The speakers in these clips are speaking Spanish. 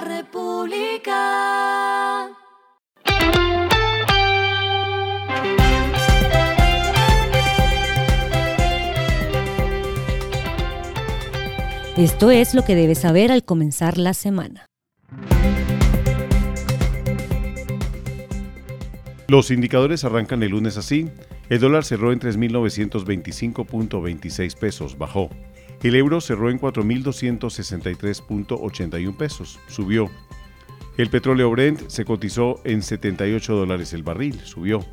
la República. Esto es lo que debes saber al comenzar la semana. Los indicadores arrancan el lunes así. El dólar cerró en 3.925.26 pesos, bajó. El euro cerró en 4.263.81 pesos, subió. El petróleo Brent se cotizó en 78 dólares el barril, subió.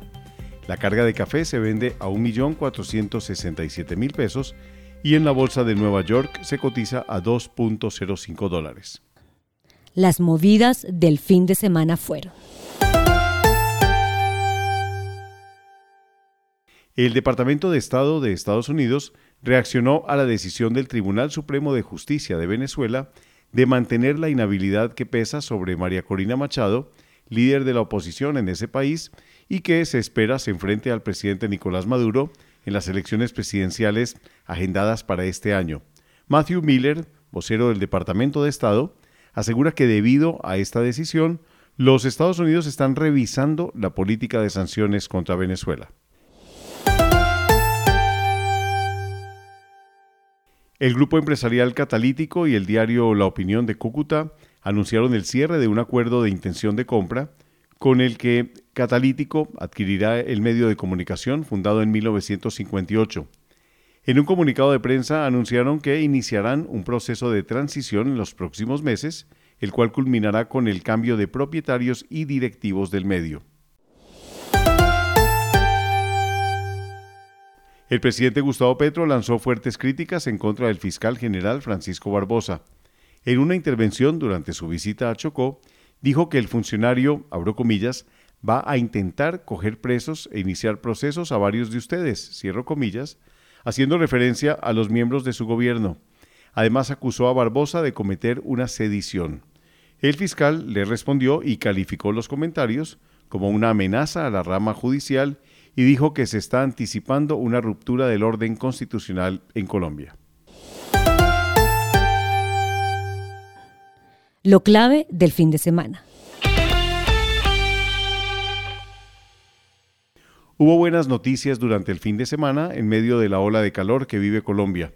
La carga de café se vende a 1.467.000 pesos y en la bolsa de Nueva York se cotiza a 2.05 dólares. Las movidas del fin de semana fueron. El Departamento de Estado de Estados Unidos reaccionó a la decisión del Tribunal Supremo de Justicia de Venezuela de mantener la inhabilidad que pesa sobre María Corina Machado, líder de la oposición en ese país, y que se espera se enfrente al presidente Nicolás Maduro en las elecciones presidenciales agendadas para este año. Matthew Miller, vocero del Departamento de Estado, asegura que debido a esta decisión, los Estados Unidos están revisando la política de sanciones contra Venezuela. El grupo empresarial Catalítico y el diario La Opinión de Cúcuta anunciaron el cierre de un acuerdo de intención de compra con el que Catalítico adquirirá el medio de comunicación fundado en 1958. En un comunicado de prensa anunciaron que iniciarán un proceso de transición en los próximos meses, el cual culminará con el cambio de propietarios y directivos del medio. El presidente Gustavo Petro lanzó fuertes críticas en contra del fiscal general Francisco Barbosa. En una intervención durante su visita a Chocó, dijo que el funcionario, abro comillas, va a intentar coger presos e iniciar procesos a varios de ustedes, cierro comillas, haciendo referencia a los miembros de su gobierno. Además acusó a Barbosa de cometer una sedición. El fiscal le respondió y calificó los comentarios como una amenaza a la rama judicial y dijo que se está anticipando una ruptura del orden constitucional en Colombia. Lo clave del fin de semana. Hubo buenas noticias durante el fin de semana en medio de la ola de calor que vive Colombia.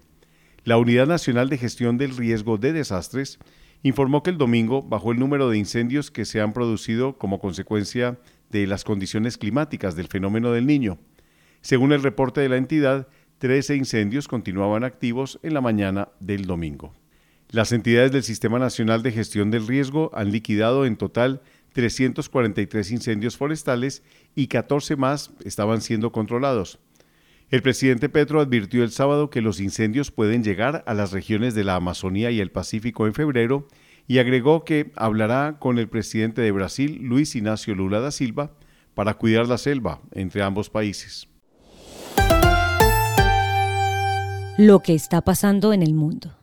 La Unidad Nacional de Gestión del Riesgo de Desastres informó que el domingo bajó el número de incendios que se han producido como consecuencia de las condiciones climáticas del fenómeno del niño. Según el reporte de la entidad, 13 incendios continuaban activos en la mañana del domingo. Las entidades del Sistema Nacional de Gestión del Riesgo han liquidado en total 343 incendios forestales y 14 más estaban siendo controlados. El presidente Petro advirtió el sábado que los incendios pueden llegar a las regiones de la Amazonía y el Pacífico en febrero y agregó que hablará con el presidente de Brasil, Luis Ignacio Lula da Silva, para cuidar la selva entre ambos países. Lo que está pasando en el mundo.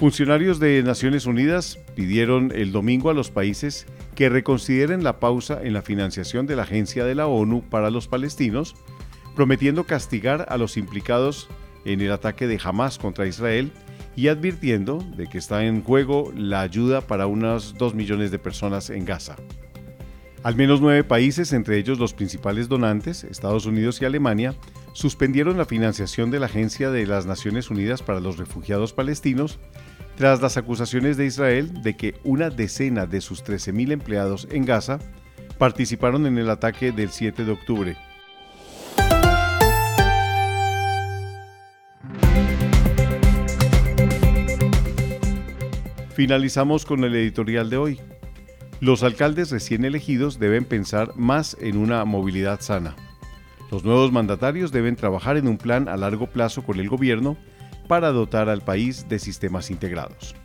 Funcionarios de Naciones Unidas pidieron el domingo a los países que reconsideren la pausa en la financiación de la Agencia de la ONU para los Palestinos, prometiendo castigar a los implicados en el ataque de Hamas contra Israel y advirtiendo de que está en juego la ayuda para unas 2 millones de personas en Gaza. Al menos nueve países, entre ellos los principales donantes, Estados Unidos y Alemania, suspendieron la financiación de la Agencia de las Naciones Unidas para los Refugiados Palestinos tras las acusaciones de Israel de que una decena de sus 13.000 empleados en Gaza participaron en el ataque del 7 de octubre. Finalizamos con el editorial de hoy. Los alcaldes recién elegidos deben pensar más en una movilidad sana. Los nuevos mandatarios deben trabajar en un plan a largo plazo con el gobierno para dotar al país de sistemas integrados.